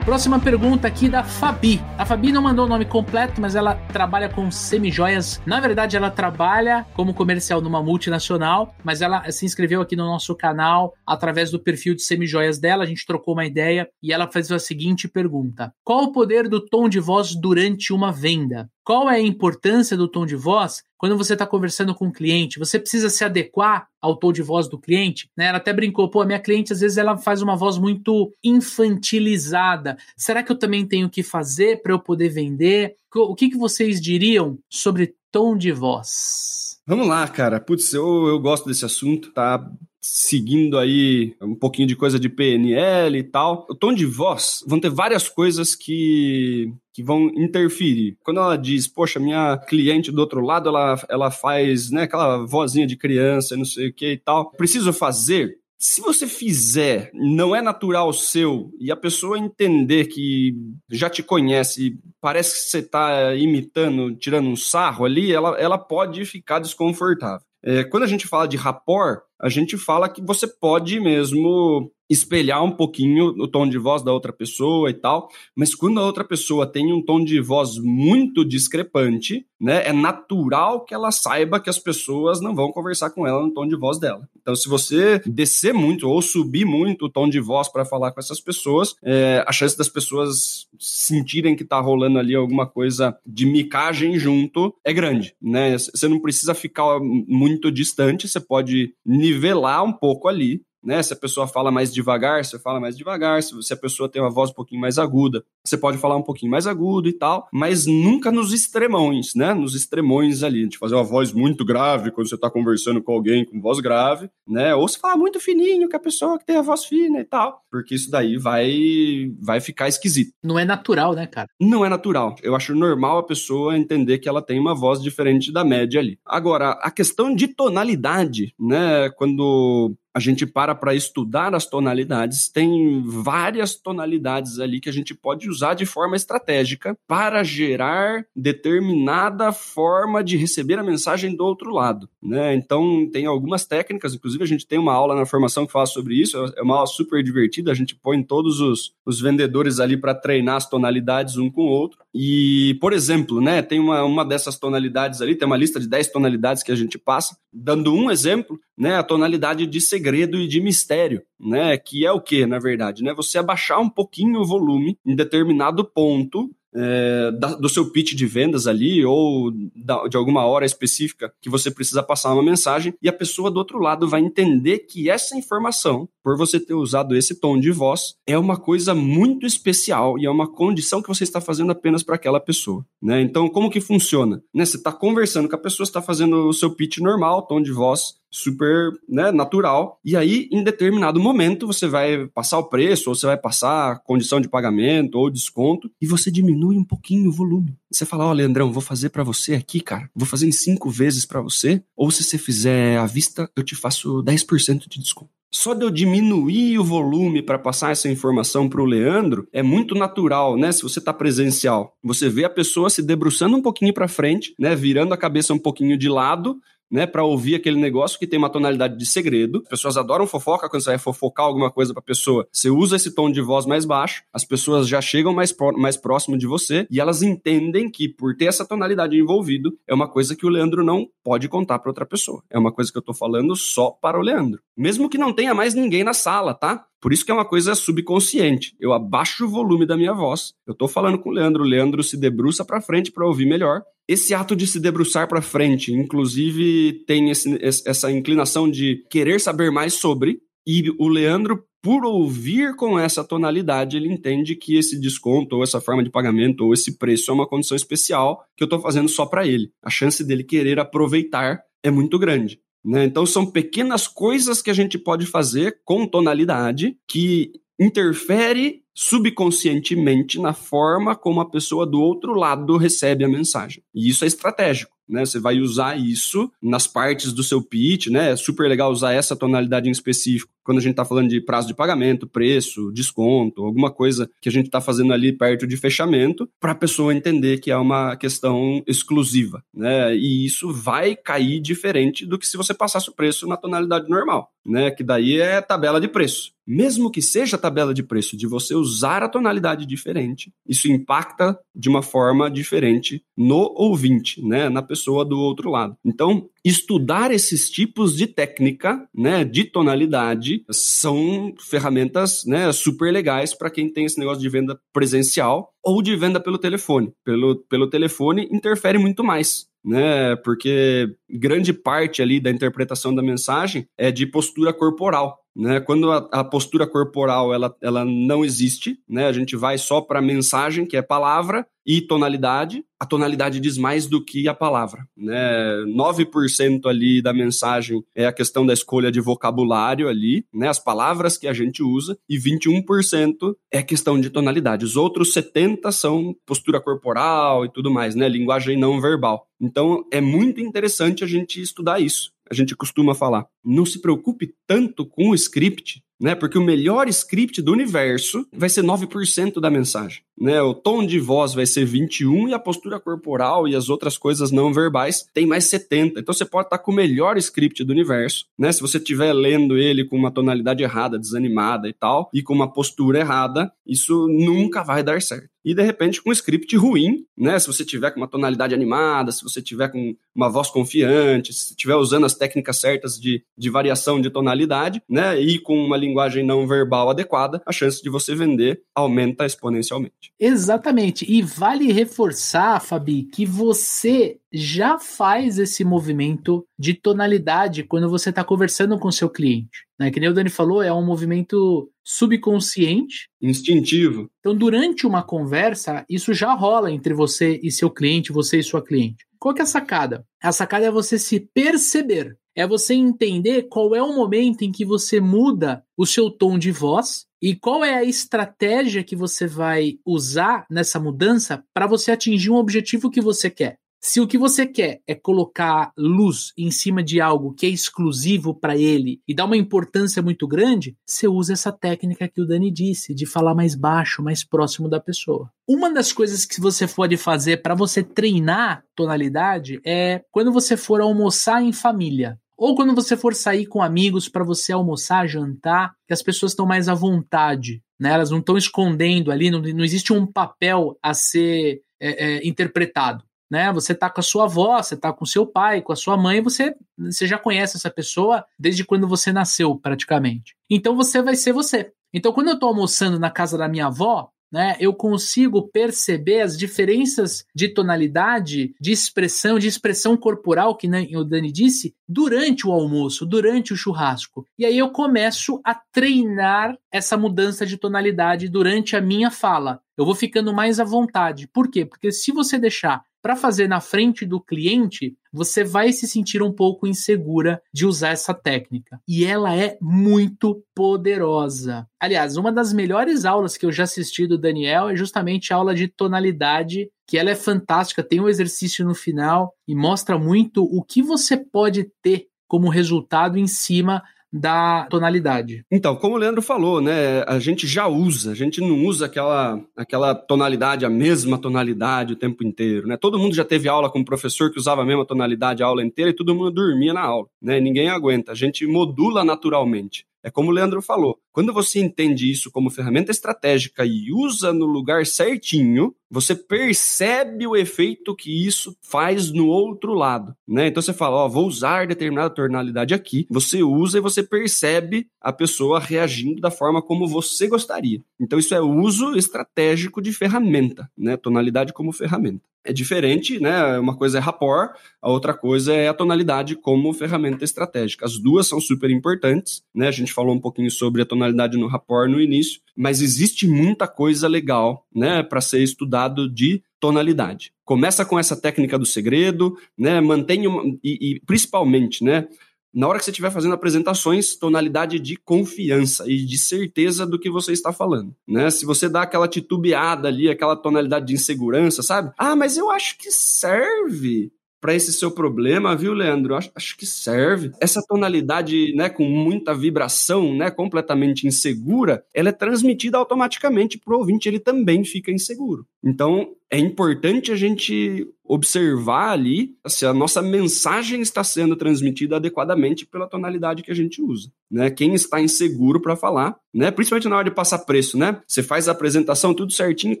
Próxima pergunta aqui da Fabi. A Fabi não mandou o nome completo, mas ela trabalha com semijoias. Na verdade, ela trabalha como comercial numa multinacional, mas ela se inscreveu aqui no nosso canal através do perfil de semijoias dela. A gente trocou uma ideia e ela fez a seguinte pergunta: Qual o poder do tom de voz durante uma venda? Qual é a importância do tom de voz quando você está conversando com o cliente? Você precisa se adequar ao tom de voz do cliente? Né? Ela até brincou, pô, a minha cliente às vezes ela faz uma voz muito infantilizada. Será que eu também tenho que fazer para eu poder vender? O que, que vocês diriam sobre tom de voz? Vamos lá, cara. Putz, eu, eu gosto desse assunto, tá? Seguindo aí um pouquinho de coisa de PNL e tal. O tom de voz vão ter várias coisas que que vão interferir. Quando ela diz, poxa, minha cliente do outro lado, ela, ela faz, né, aquela vozinha de criança, não sei o que e tal. Preciso fazer? Se você fizer, não é natural seu, e a pessoa entender que já te conhece, parece que você está imitando, tirando um sarro ali, ela, ela pode ficar desconfortável. É, quando a gente fala de rapport, a gente fala que você pode mesmo espelhar um pouquinho o tom de voz da outra pessoa e tal, mas quando a outra pessoa tem um tom de voz muito discrepante, né, é natural que ela saiba que as pessoas não vão conversar com ela no tom de voz dela. Então, se você descer muito ou subir muito o tom de voz para falar com essas pessoas, é, a chance das pessoas sentirem que tá rolando ali alguma coisa de micagem junto é grande, né? Você não precisa ficar muito distante, você pode nivelar um pouco ali, né? Se a pessoa fala mais devagar, você fala mais devagar. Se a pessoa tem uma voz um pouquinho mais aguda, você pode falar um pouquinho mais agudo e tal, mas nunca nos extremões, né? Nos extremões ali, de fazer uma voz muito grave quando você está conversando com alguém com voz grave, né? Ou se fala muito fininho com a pessoa que tem a voz fina e tal, porque isso daí vai vai ficar esquisito. Não é natural, né, cara? Não é natural. Eu acho normal a pessoa entender que ela tem uma voz diferente da média ali. Agora, a questão de tonalidade, né? Quando a gente para para estudar as tonalidades, tem várias tonalidades ali que a gente pode usar de forma estratégica para gerar determinada forma de receber a mensagem do outro lado, né? Então tem algumas técnicas, inclusive a gente tem uma aula na formação que fala sobre isso, é uma aula super divertida, a gente põe todos os, os vendedores ali para treinar as tonalidades um com o outro. E, por exemplo, né, tem uma, uma dessas tonalidades ali, tem uma lista de 10 tonalidades que a gente passa, dando um exemplo, né, a tonalidade de segredo e de mistério, né, que é o que, na verdade, né, você abaixar um pouquinho o volume em determinado ponto é, da, do seu pitch de vendas ali ou da, de alguma hora específica que você precisa passar uma mensagem e a pessoa do outro lado vai entender que essa informação, por você ter usado esse tom de voz, é uma coisa muito especial e é uma condição que você está fazendo apenas para aquela pessoa. Né? Então, como que funciona? Né? Você está conversando com a pessoa, está fazendo o seu pitch normal, tom de voz super né, natural. E aí, em determinado momento, você vai passar o preço, ou você vai passar condição de pagamento ou desconto, e você diminui um pouquinho o volume. Você fala, ó, oh, Leandrão, vou fazer para você aqui, cara. Vou fazer em cinco vezes para você. Ou se você fizer à vista, eu te faço 10% de desconto. Só de eu diminuir o volume para passar essa informação para o Leandro é muito natural, né? Se você está presencial, você vê a pessoa se debruçando um pouquinho para frente, né? Virando a cabeça um pouquinho de lado né, para ouvir aquele negócio que tem uma tonalidade de segredo. As pessoas adoram fofoca quando você vai fofocar alguma coisa para pessoa. Você usa esse tom de voz mais baixo, as pessoas já chegam mais, pro, mais próximo de você e elas entendem que por ter essa tonalidade envolvido é uma coisa que o Leandro não pode contar para outra pessoa. É uma coisa que eu tô falando só para o Leandro. Mesmo que não tenha mais ninguém na sala, tá? Por isso que é uma coisa subconsciente. Eu abaixo o volume da minha voz. Eu tô falando com o Leandro, o Leandro se debruça para frente para ouvir melhor. Esse ato de se debruçar para frente, inclusive, tem esse, essa inclinação de querer saber mais sobre, e o Leandro, por ouvir com essa tonalidade, ele entende que esse desconto, ou essa forma de pagamento, ou esse preço é uma condição especial que eu estou fazendo só para ele. A chance dele querer aproveitar é muito grande. Né? Então, são pequenas coisas que a gente pode fazer com tonalidade que interfere subconscientemente na forma como a pessoa do outro lado recebe a mensagem. E isso é estratégico né? Você vai usar isso nas partes do seu pitch, né? É super legal usar essa tonalidade em específico quando a gente está falando de prazo de pagamento, preço, desconto, alguma coisa que a gente está fazendo ali perto de fechamento, para a pessoa entender que é uma questão exclusiva, né? E isso vai cair diferente do que se você passasse o preço na tonalidade normal, né? Que daí é tabela de preço. Mesmo que seja tabela de preço, de você usar a tonalidade diferente, isso impacta de uma forma diferente no ouvinte, né? Na pessoa do outro lado. Então, estudar esses tipos de técnica, né, de tonalidade hoje são ferramentas né, super legais para quem tem esse negócio de venda presencial ou de venda pelo telefone. Pelo, pelo telefone interfere muito mais né? Porque grande parte ali da interpretação da mensagem é de postura corporal. Né? Quando a, a, postura corporal ela, ela não existe, né? a gente vai só para a mensagem, que é palavra, e tonalidade. A tonalidade diz mais do que a palavra. Né? 9% ali da mensagem é a questão da escolha de vocabulário ali, né? as palavras que a gente usa, e 21% é questão de tonalidade. Os outros 70% são postura corporal e tudo mais, né? linguagem não verbal. Então é muito interessante a gente estudar isso a gente costuma falar. Não se preocupe tanto com o script, né? Porque o melhor script do universo vai ser 9% da mensagem, né? O tom de voz vai ser 21 e a postura corporal e as outras coisas não verbais tem mais 70. Então você pode estar com o melhor script do universo, né? Se você estiver lendo ele com uma tonalidade errada, desanimada e tal, e com uma postura errada, isso nunca vai dar certo e de repente com um script ruim, né? Se você tiver com uma tonalidade animada, se você tiver com uma voz confiante, se estiver usando as técnicas certas de, de variação de tonalidade, né? E com uma linguagem não verbal adequada, a chance de você vender aumenta exponencialmente. Exatamente. E vale reforçar, Fabi, que você já faz esse movimento de tonalidade quando você está conversando com seu cliente. Né? Que nem o Dani falou, é um movimento subconsciente. Instintivo. Então, durante uma conversa, isso já rola entre você e seu cliente, você e sua cliente. Qual que é a sacada? A sacada é você se perceber. É você entender qual é o momento em que você muda o seu tom de voz e qual é a estratégia que você vai usar nessa mudança para você atingir um objetivo que você quer. Se o que você quer é colocar luz em cima de algo que é exclusivo para ele e dá uma importância muito grande, você usa essa técnica que o Dani disse, de falar mais baixo, mais próximo da pessoa. Uma das coisas que você pode fazer para você treinar tonalidade é quando você for almoçar em família. Ou quando você for sair com amigos para você almoçar, jantar, que as pessoas estão mais à vontade, né? Elas não estão escondendo ali, não, não existe um papel a ser é, é, interpretado né? Você tá com a sua avó, você tá com seu pai, com a sua mãe, você, você já conhece essa pessoa desde quando você nasceu, praticamente. Então você vai ser você. Então, quando eu tô almoçando na casa da minha avó, né, eu consigo perceber as diferenças de tonalidade, de expressão, de expressão corporal, que né, o Dani disse, durante o almoço, durante o churrasco. E aí eu começo a treinar essa mudança de tonalidade durante a minha fala. Eu vou ficando mais à vontade. Por quê? Porque se você deixar para fazer na frente do cliente, você vai se sentir um pouco insegura de usar essa técnica. E ela é muito poderosa. Aliás, uma das melhores aulas que eu já assisti do Daniel é justamente a aula de tonalidade, que ela é fantástica, tem um exercício no final e mostra muito o que você pode ter como resultado em cima da tonalidade. Então, como o Leandro falou, né, a gente já usa, a gente não usa aquela, aquela tonalidade, a mesma tonalidade o tempo inteiro, né? Todo mundo já teve aula com um professor que usava a mesma tonalidade a aula inteira e todo mundo dormia na aula, né? Ninguém aguenta, a gente modula naturalmente. É como o Leandro falou, quando você entende isso como ferramenta estratégica e usa no lugar certinho, você percebe o efeito que isso faz no outro lado, né? Então você fala, ó, vou usar determinada tonalidade aqui, você usa e você percebe a pessoa reagindo da forma como você gostaria. Então isso é uso estratégico de ferramenta, né? Tonalidade como ferramenta. É diferente, né? Uma coisa é rapport, a outra coisa é a tonalidade como ferramenta estratégica. As duas são super importantes, né? A gente falou um pouquinho sobre a tonalidade tonalidade no rapport no início, mas existe muita coisa legal, né, para ser estudado de tonalidade. Começa com essa técnica do segredo, né, mantenha uma, e, e principalmente, né, na hora que você estiver fazendo apresentações, tonalidade de confiança e de certeza do que você está falando, né? Se você dá aquela titubeada ali, aquela tonalidade de insegurança, sabe? Ah, mas eu acho que serve para esse seu problema, viu, Leandro? Acho, acho, que serve. Essa tonalidade, né, com muita vibração, né, completamente insegura, ela é transmitida automaticamente para o ouvinte, ele também fica inseguro. Então, é importante a gente observar ali se a nossa mensagem está sendo transmitida adequadamente pela tonalidade que a gente usa, né? Quem está inseguro para falar, né? Principalmente na hora de passar preço, né? Você faz a apresentação tudo certinho, o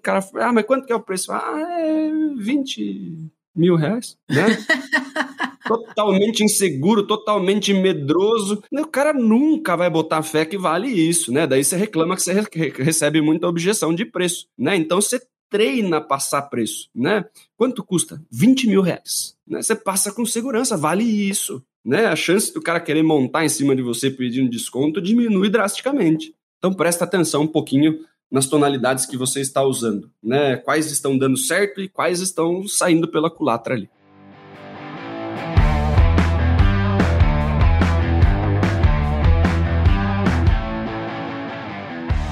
cara, ah, mas quanto que é o preço? Ah, é 20 mil reais, né? totalmente inseguro, totalmente medroso. O cara nunca vai botar fé que vale isso, né? Daí você reclama que você recebe muita objeção de preço, né? Então você treina passar preço, né? Quanto custa? 20 mil reais. Né? Você passa com segurança, vale isso. Né? A chance do cara querer montar em cima de você pedindo desconto diminui drasticamente. Então presta atenção um pouquinho nas tonalidades que você está usando, né? Quais estão dando certo e quais estão saindo pela culatra ali.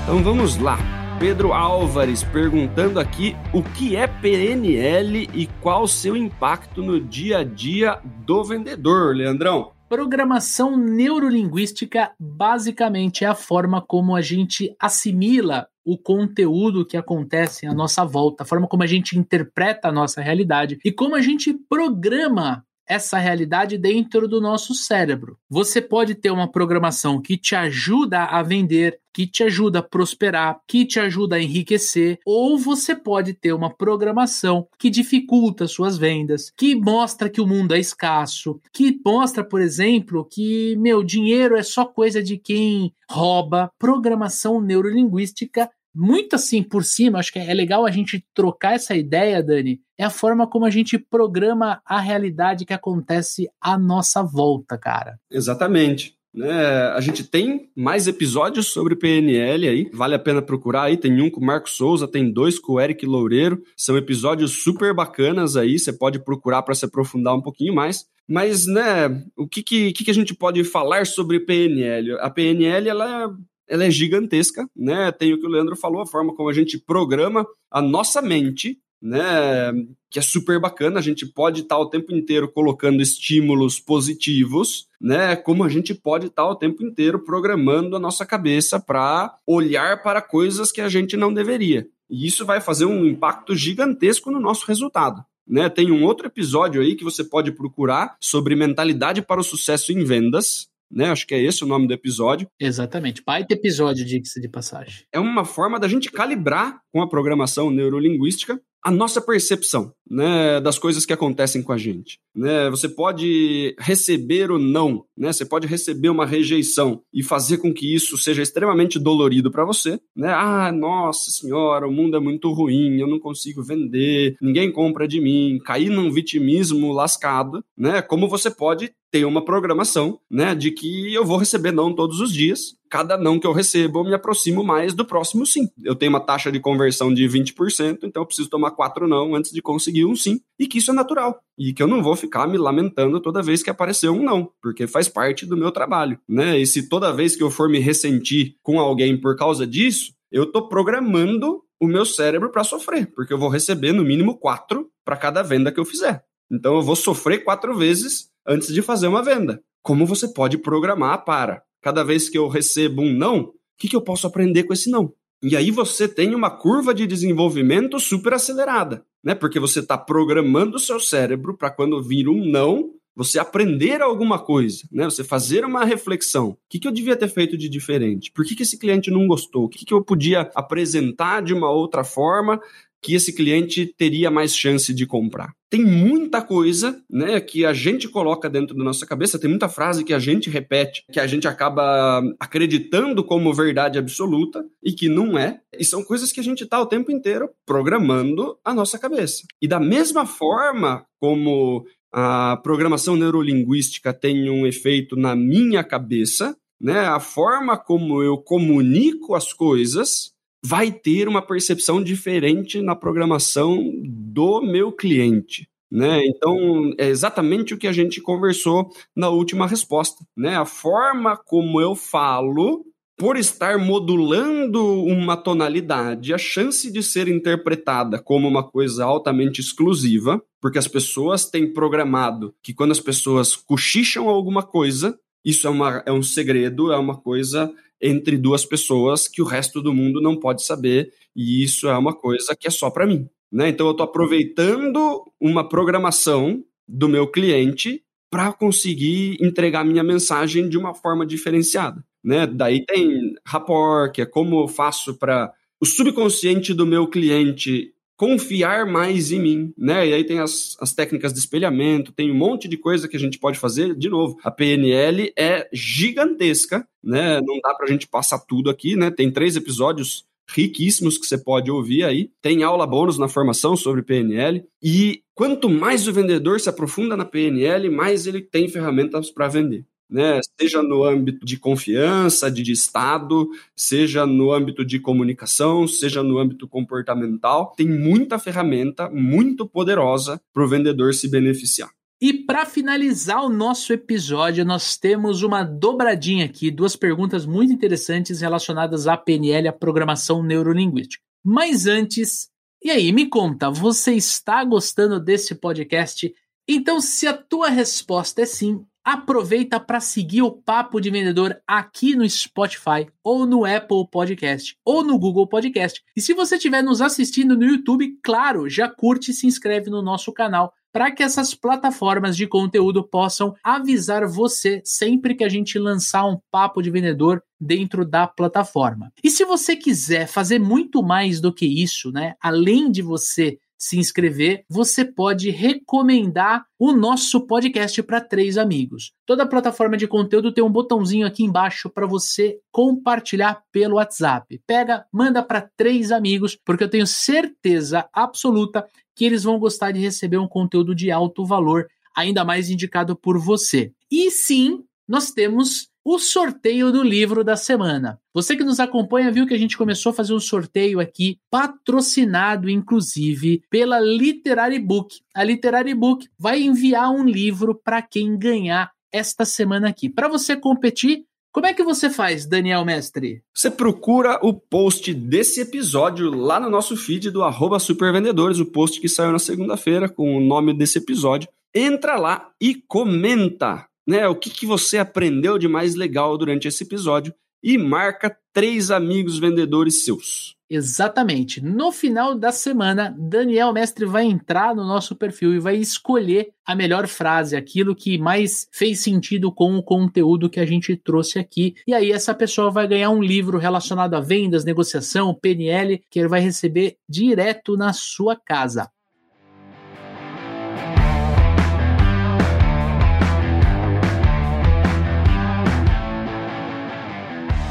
Então vamos lá. Pedro Álvares perguntando aqui o que é PNL e qual o seu impacto no dia a dia do vendedor, Leandrão. Programação neurolinguística basicamente é a forma como a gente assimila o conteúdo que acontece à nossa volta, a forma como a gente interpreta a nossa realidade e como a gente programa essa realidade dentro do nosso cérebro. Você pode ter uma programação que te ajuda a vender, que te ajuda a prosperar, que te ajuda a enriquecer, ou você pode ter uma programação que dificulta suas vendas, que mostra que o mundo é escasso, que mostra, por exemplo, que meu dinheiro é só coisa de quem rouba. Programação neurolinguística muito assim por cima, acho que é legal a gente trocar essa ideia, Dani, é a forma como a gente programa a realidade que acontece à nossa volta, cara. Exatamente. Né, a gente tem mais episódios sobre PNL aí, vale a pena procurar aí. Tem um com o Marco Souza, tem dois com o Eric Loureiro. São episódios super bacanas aí, você pode procurar para se aprofundar um pouquinho mais. Mas, né, o que, que, que a gente pode falar sobre PNL? A PNL, ela é ela é gigantesca, né? Tem o que o Leandro falou, a forma como a gente programa a nossa mente, né? Que é super bacana, a gente pode estar o tempo inteiro colocando estímulos positivos, né? Como a gente pode estar o tempo inteiro programando a nossa cabeça para olhar para coisas que a gente não deveria. E isso vai fazer um impacto gigantesco no nosso resultado. Né, tem um outro episódio aí que você pode procurar sobre mentalidade para o sucesso em vendas, né? Acho que é esse o nome do episódio. Exatamente. Baita episódio, diga-se de passagem. É uma forma da gente calibrar com a programação neurolinguística a nossa percepção né, das coisas que acontecem com a gente. Né? Você pode receber o não, né? você pode receber uma rejeição e fazer com que isso seja extremamente dolorido para você. Né? Ah, nossa senhora, o mundo é muito ruim, eu não consigo vender, ninguém compra de mim, cair num vitimismo lascado. Né? Como você pode ter uma programação né, de que eu vou receber não todos os dias, cada não que eu recebo, eu me aproximo mais do próximo sim. Eu tenho uma taxa de conversão de 20%, então eu preciso tomar quatro não antes de conseguir um sim, e que isso é natural. E que eu não vou ficar me lamentando toda vez que aparecer um não, porque faz parte do meu trabalho, né? E se toda vez que eu for me ressentir com alguém por causa disso, eu tô programando o meu cérebro para sofrer, porque eu vou receber no mínimo quatro para cada venda que eu fizer. Então eu vou sofrer quatro vezes antes de fazer uma venda. Como você pode programar para cada vez que eu recebo um não, o que, que eu posso aprender com esse não? E aí você tem uma curva de desenvolvimento super acelerada, né? Porque você está programando o seu cérebro para quando vir um não, você aprender alguma coisa, né? Você fazer uma reflexão. O que, que eu devia ter feito de diferente? Por que, que esse cliente não gostou? O que, que eu podia apresentar de uma outra forma que esse cliente teria mais chance de comprar. Tem muita coisa, né, que a gente coloca dentro da nossa cabeça, tem muita frase que a gente repete, que a gente acaba acreditando como verdade absoluta e que não é, e são coisas que a gente está o tempo inteiro programando a nossa cabeça. E da mesma forma como a programação neurolinguística tem um efeito na minha cabeça, né, a forma como eu comunico as coisas vai ter uma percepção diferente na programação do meu cliente. Né? Então, é exatamente o que a gente conversou na última resposta. Né? A forma como eu falo, por estar modulando uma tonalidade, a chance de ser interpretada como uma coisa altamente exclusiva, porque as pessoas têm programado que quando as pessoas cochicham alguma coisa, isso é, uma, é um segredo, é uma coisa entre duas pessoas que o resto do mundo não pode saber, e isso é uma coisa que é só para mim. Né? Então eu estou aproveitando uma programação do meu cliente para conseguir entregar minha mensagem de uma forma diferenciada. Né? Daí tem rapport, que é como eu faço para o subconsciente do meu cliente confiar mais em mim, né? E aí tem as, as técnicas de espelhamento, tem um monte de coisa que a gente pode fazer. De novo, a PNL é gigantesca, né? Não dá pra gente passar tudo aqui, né? Tem três episódios riquíssimos que você pode ouvir aí. Tem aula bônus na formação sobre PNL. E quanto mais o vendedor se aprofunda na PNL, mais ele tem ferramentas para vender né? Seja no âmbito de confiança, de, de Estado, seja no âmbito de comunicação, seja no âmbito comportamental. Tem muita ferramenta muito poderosa para o vendedor se beneficiar. E para finalizar o nosso episódio, nós temos uma dobradinha aqui, duas perguntas muito interessantes relacionadas à PNL, a programação neurolinguística. Mas antes, e aí, me conta, você está gostando desse podcast? Então, se a tua resposta é sim, aproveita para seguir o Papo de Vendedor aqui no Spotify, ou no Apple Podcast, ou no Google Podcast. E se você estiver nos assistindo no YouTube, claro, já curte e se inscreve no nosso canal para que essas plataformas de conteúdo possam avisar você sempre que a gente lançar um papo de vendedor dentro da plataforma. E se você quiser fazer muito mais do que isso, né? Além de você se inscrever, você pode recomendar o nosso podcast para três amigos. Toda plataforma de conteúdo tem um botãozinho aqui embaixo para você compartilhar pelo WhatsApp. Pega, manda para três amigos, porque eu tenho certeza absoluta que eles vão gostar de receber um conteúdo de alto valor, ainda mais indicado por você. E sim, nós temos o sorteio do livro da semana. Você que nos acompanha viu que a gente começou a fazer um sorteio aqui, patrocinado inclusive pela Literary Book. A Literary Book vai enviar um livro para quem ganhar esta semana aqui. Para você competir, como é que você faz, Daniel Mestre? Você procura o post desse episódio lá no nosso feed do arroba Supervendedores, o post que saiu na segunda-feira com o nome desse episódio. Entra lá e comenta né, o que, que você aprendeu de mais legal durante esse episódio e marca três amigos vendedores seus. Exatamente. No final da semana, Daniel Mestre vai entrar no nosso perfil e vai escolher a melhor frase, aquilo que mais fez sentido com o conteúdo que a gente trouxe aqui. E aí essa pessoa vai ganhar um livro relacionado a vendas, negociação, PNL, que ele vai receber direto na sua casa.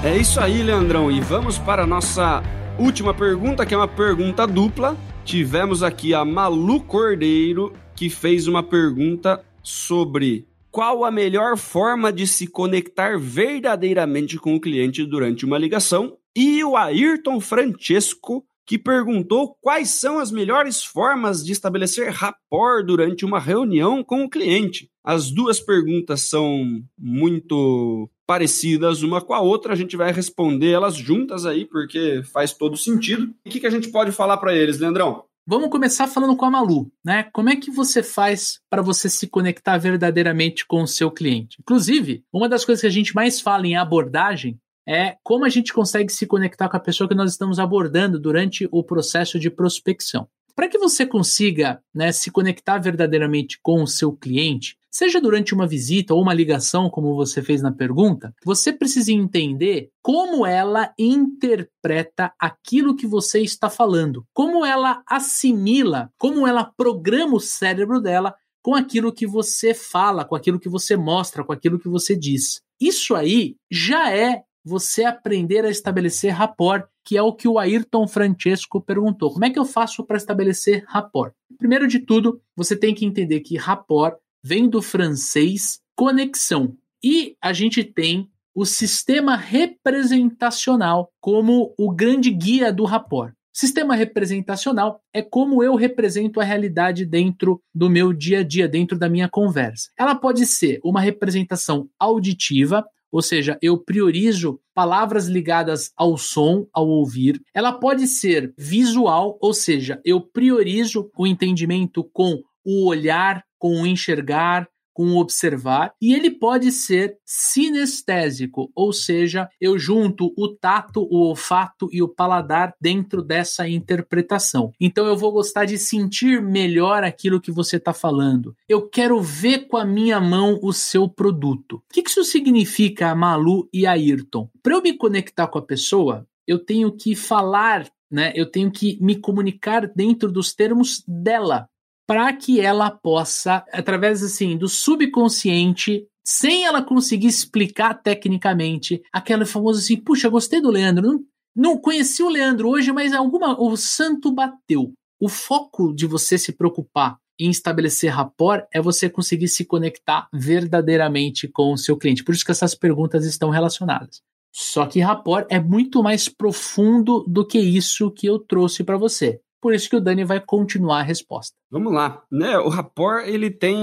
É isso aí, Leandrão. E vamos para a nossa última pergunta, que é uma pergunta dupla. Tivemos aqui a Malu Cordeiro, que fez uma pergunta sobre qual a melhor forma de se conectar verdadeiramente com o cliente durante uma ligação. E o Ayrton Francesco, que perguntou quais são as melhores formas de estabelecer rapport durante uma reunião com o cliente. As duas perguntas são muito parecidas uma com a outra, a gente vai responder elas juntas aí, porque faz todo sentido. O que, que a gente pode falar para eles, Leandrão? Vamos começar falando com a Malu, né? Como é que você faz para você se conectar verdadeiramente com o seu cliente? Inclusive, uma das coisas que a gente mais fala em abordagem é como a gente consegue se conectar com a pessoa que nós estamos abordando durante o processo de prospecção. Para que você consiga né, se conectar verdadeiramente com o seu cliente, Seja durante uma visita ou uma ligação, como você fez na pergunta, você precisa entender como ela interpreta aquilo que você está falando, como ela assimila, como ela programa o cérebro dela com aquilo que você fala, com aquilo que você mostra, com aquilo que você diz. Isso aí já é você aprender a estabelecer rapport, que é o que o Ayrton Francesco perguntou. Como é que eu faço para estabelecer rapport? Primeiro de tudo, você tem que entender que rapport vem do francês conexão. E a gente tem o sistema representacional como o grande guia do rapport. Sistema representacional é como eu represento a realidade dentro do meu dia a dia, dentro da minha conversa. Ela pode ser uma representação auditiva, ou seja, eu priorizo palavras ligadas ao som, ao ouvir. Ela pode ser visual, ou seja, eu priorizo o entendimento com o olhar, com o enxergar, com observar, e ele pode ser sinestésico, ou seja, eu junto o tato, o olfato e o paladar dentro dessa interpretação. Então eu vou gostar de sentir melhor aquilo que você está falando. Eu quero ver com a minha mão o seu produto. O que isso significa, Malu e Ayrton? Para eu me conectar com a pessoa, eu tenho que falar né? Eu tenho que me comunicar dentro dos termos dela, para que ela possa, através assim do subconsciente, sem ela conseguir explicar tecnicamente, aquele famoso assim, puxa, gostei do Leandro, não, não conheci o Leandro hoje, mas alguma o santo bateu. O foco de você se preocupar em estabelecer rapport é você conseguir se conectar verdadeiramente com o seu cliente. Por isso que essas perguntas estão relacionadas. Só que rapport é muito mais profundo do que isso que eu trouxe para você. Por isso que o Dani vai continuar a resposta. Vamos lá, né? O rapport ele tem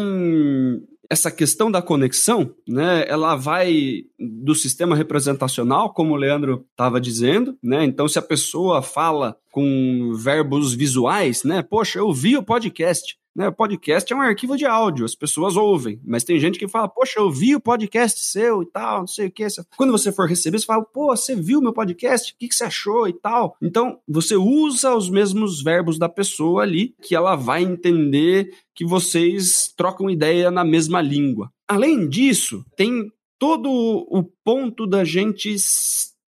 essa questão da conexão, né, ela vai do sistema representacional, como o Leandro estava dizendo, né? Então, se a pessoa fala com verbos visuais, né? Poxa, eu vi o podcast. Né? O podcast é um arquivo de áudio, as pessoas ouvem, mas tem gente que fala, poxa, eu vi o podcast seu e tal, não sei o que. Quando você for receber, você fala, pô, você viu meu podcast? O que, que você achou e tal? Então, você usa os mesmos verbos da pessoa ali, que ela vai entender que vocês trocam ideia na mesma língua. Além disso, tem todo o ponto da gente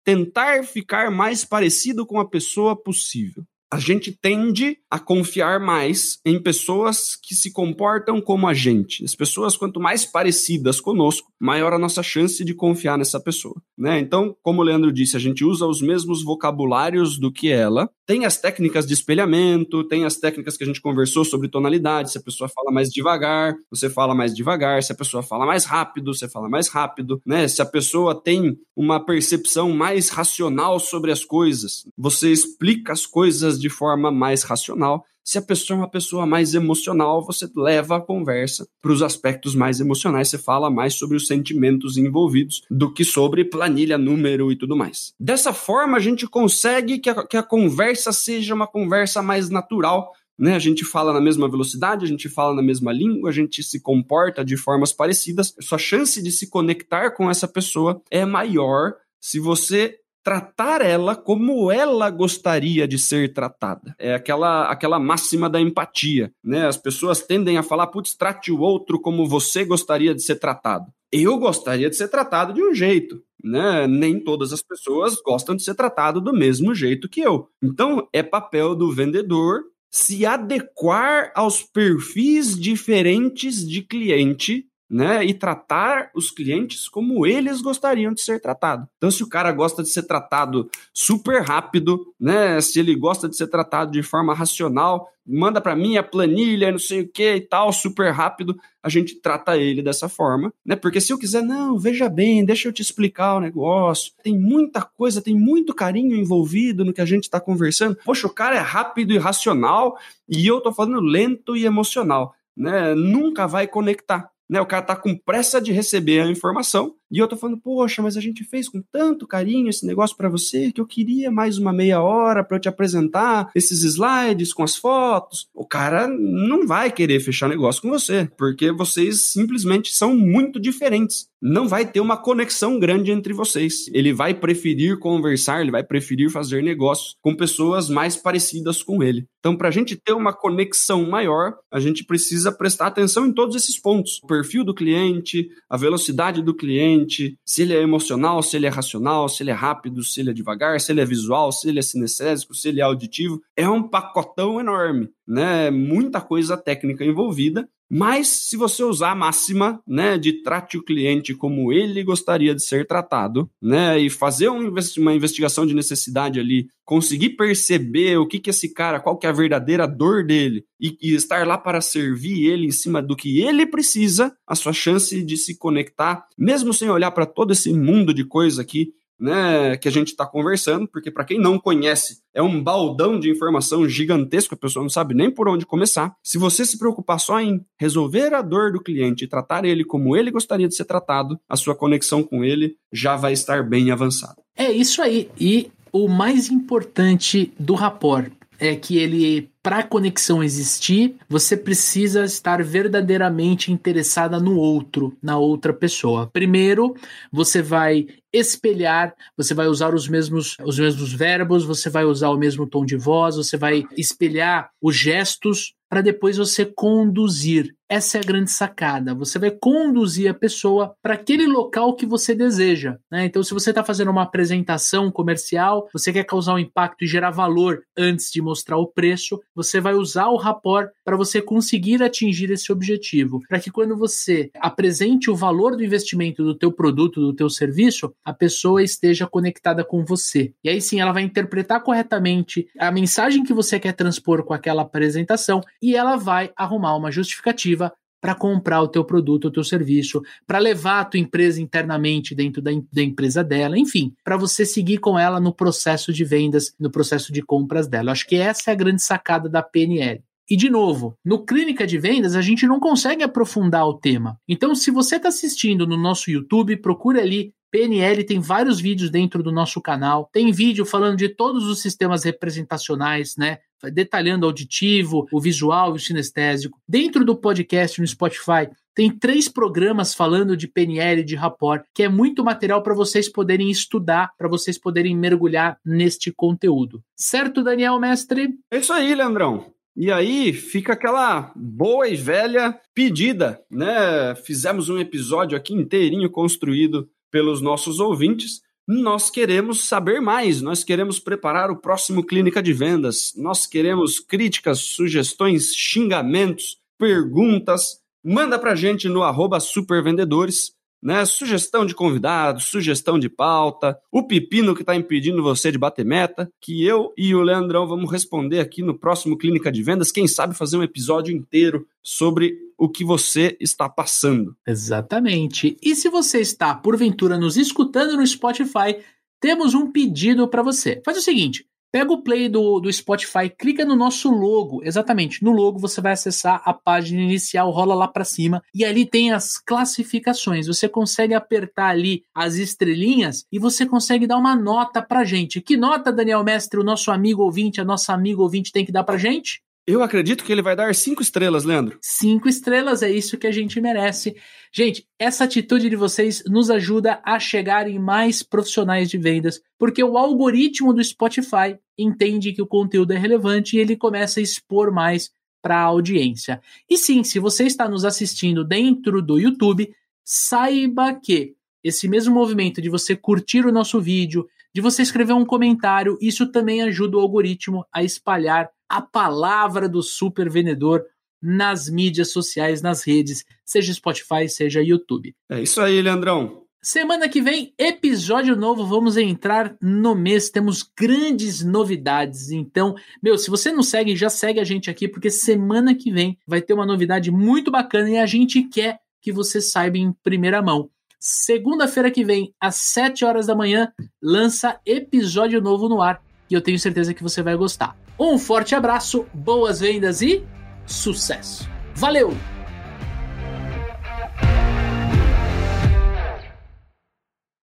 tentar ficar mais parecido com a pessoa possível a gente tende a confiar mais em pessoas que se comportam como a gente. As pessoas, quanto mais parecidas conosco, maior a nossa chance de confiar nessa pessoa. Né? Então, como o Leandro disse, a gente usa os mesmos vocabulários do que ela. Tem as técnicas de espelhamento, tem as técnicas que a gente conversou sobre tonalidade. Se a pessoa fala mais devagar, você fala mais devagar. Se a pessoa fala mais rápido, você fala mais rápido. Né? Se a pessoa tem uma percepção mais racional sobre as coisas, você explica as coisas de forma mais racional. Se a pessoa é uma pessoa mais emocional, você leva a conversa para os aspectos mais emocionais, você fala mais sobre os sentimentos envolvidos do que sobre planilha, número e tudo mais. Dessa forma, a gente consegue que a, que a conversa seja uma conversa mais natural, né? A gente fala na mesma velocidade, a gente fala na mesma língua, a gente se comporta de formas parecidas. Sua chance de se conectar com essa pessoa é maior se você tratar ela como ela gostaria de ser tratada. É aquela, aquela máxima da empatia, né? As pessoas tendem a falar, putz, trate o outro como você gostaria de ser tratado. Eu gostaria de ser tratado de um jeito, né? Nem todas as pessoas gostam de ser tratado do mesmo jeito que eu. Então, é papel do vendedor se adequar aos perfis diferentes de cliente né, e tratar os clientes como eles gostariam de ser tratados. Então, se o cara gosta de ser tratado super rápido, né, se ele gosta de ser tratado de forma racional, manda para mim a planilha, não sei o que e tal, super rápido, a gente trata ele dessa forma, né? Porque se eu quiser, não, veja bem, deixa eu te explicar o negócio. Tem muita coisa, tem muito carinho envolvido no que a gente está conversando. Poxa, o cara é rápido e racional e eu tô falando lento e emocional, né? Nunca vai conectar né? O cara tá com pressa de receber a informação e eu tô falando, poxa, mas a gente fez com tanto carinho esse negócio para você que eu queria mais uma meia hora para eu te apresentar esses slides com as fotos. O cara não vai querer fechar negócio com você, porque vocês simplesmente são muito diferentes. Não vai ter uma conexão grande entre vocês. Ele vai preferir conversar, ele vai preferir fazer negócios com pessoas mais parecidas com ele. Então, para a gente ter uma conexão maior, a gente precisa prestar atenção em todos esses pontos: o perfil do cliente, a velocidade do cliente, se ele é emocional, se ele é racional, se ele é rápido, se ele é devagar, se ele é visual, se ele é sinestésico, se ele é auditivo. É um pacotão enorme, né? Muita coisa técnica envolvida mas se você usar a máxima, né, de trate o cliente como ele gostaria de ser tratado, né, e fazer uma investigação de necessidade ali, conseguir perceber o que que esse cara, qual que é a verdadeira dor dele e, e estar lá para servir ele em cima do que ele precisa, a sua chance de se conectar, mesmo sem olhar para todo esse mundo de coisa aqui, né, que a gente está conversando, porque para quem não conhece, é um baldão de informação gigantesco, a pessoa não sabe nem por onde começar. Se você se preocupar só em resolver a dor do cliente e tratar ele como ele gostaria de ser tratado, a sua conexão com ele já vai estar bem avançada. É isso aí. E o mais importante do rapport é que ele, para a conexão existir, você precisa estar verdadeiramente interessada no outro, na outra pessoa. Primeiro, você vai espelhar, você vai usar os mesmos, os mesmos verbos, você vai usar o mesmo tom de voz, você vai espelhar os gestos para depois você conduzir. Essa é a grande sacada. Você vai conduzir a pessoa para aquele local que você deseja. Né? Então, se você está fazendo uma apresentação comercial, você quer causar um impacto e gerar valor antes de mostrar o preço, você vai usar o rapport para você conseguir atingir esse objetivo. Para que quando você apresente o valor do investimento do teu produto, do teu serviço, a pessoa esteja conectada com você. E aí sim, ela vai interpretar corretamente a mensagem que você quer transpor com aquela apresentação e ela vai arrumar uma justificativa para comprar o teu produto, o teu serviço, para levar a tua empresa internamente dentro da, da empresa dela, enfim, para você seguir com ela no processo de vendas, no processo de compras dela. Acho que essa é a grande sacada da PNL. E, de novo, no Clínica de Vendas, a gente não consegue aprofundar o tema. Então, se você está assistindo no nosso YouTube, procure ali PNL tem vários vídeos dentro do nosso canal. Tem vídeo falando de todos os sistemas representacionais, né? Detalhando o auditivo, o visual e o sinestésico. Dentro do podcast no Spotify, tem três programas falando de PNL, de rapport, que é muito material para vocês poderem estudar, para vocês poderem mergulhar neste conteúdo. Certo, Daniel, mestre? É isso aí, Leandrão. E aí fica aquela boa e velha pedida, né? Fizemos um episódio aqui inteirinho construído pelos nossos ouvintes, nós queremos saber mais, nós queremos preparar o próximo Clínica de Vendas, nós queremos críticas, sugestões, xingamentos, perguntas. Manda pra gente no arroba supervendedores né? Sugestão de convidados, sugestão de pauta, o pepino que está impedindo você de bater meta, que eu e o Leandrão vamos responder aqui no próximo Clínica de Vendas. Quem sabe fazer um episódio inteiro sobre o que você está passando. Exatamente. E se você está, porventura, nos escutando no Spotify, temos um pedido para você. Faz o seguinte: Pega o play do, do Spotify, clica no nosso logo, exatamente. No logo você vai acessar a página inicial, rola lá para cima e ali tem as classificações. Você consegue apertar ali as estrelinhas e você consegue dar uma nota pra gente. Que nota, Daniel Mestre, o nosso amigo ouvinte, a nossa amiga ouvinte tem que dar pra gente? Eu acredito que ele vai dar cinco estrelas, Leandro. Cinco estrelas, é isso que a gente merece. Gente, essa atitude de vocês nos ajuda a chegar em mais profissionais de vendas, porque o algoritmo do Spotify entende que o conteúdo é relevante e ele começa a expor mais para a audiência. E sim, se você está nos assistindo dentro do YouTube, saiba que esse mesmo movimento de você curtir o nosso vídeo, de você escrever um comentário, isso também ajuda o algoritmo a espalhar a palavra do super vendedor nas mídias sociais, nas redes, seja Spotify, seja YouTube. É isso aí, Leandrão. Semana que vem, episódio novo, vamos entrar no mês, temos grandes novidades. Então, meu, se você não segue, já segue a gente aqui, porque semana que vem vai ter uma novidade muito bacana e a gente quer que você saiba em primeira mão. Segunda-feira que vem, às 7 horas da manhã, lança episódio novo no ar e eu tenho certeza que você vai gostar. Um forte abraço, boas vendas e sucesso! Valeu!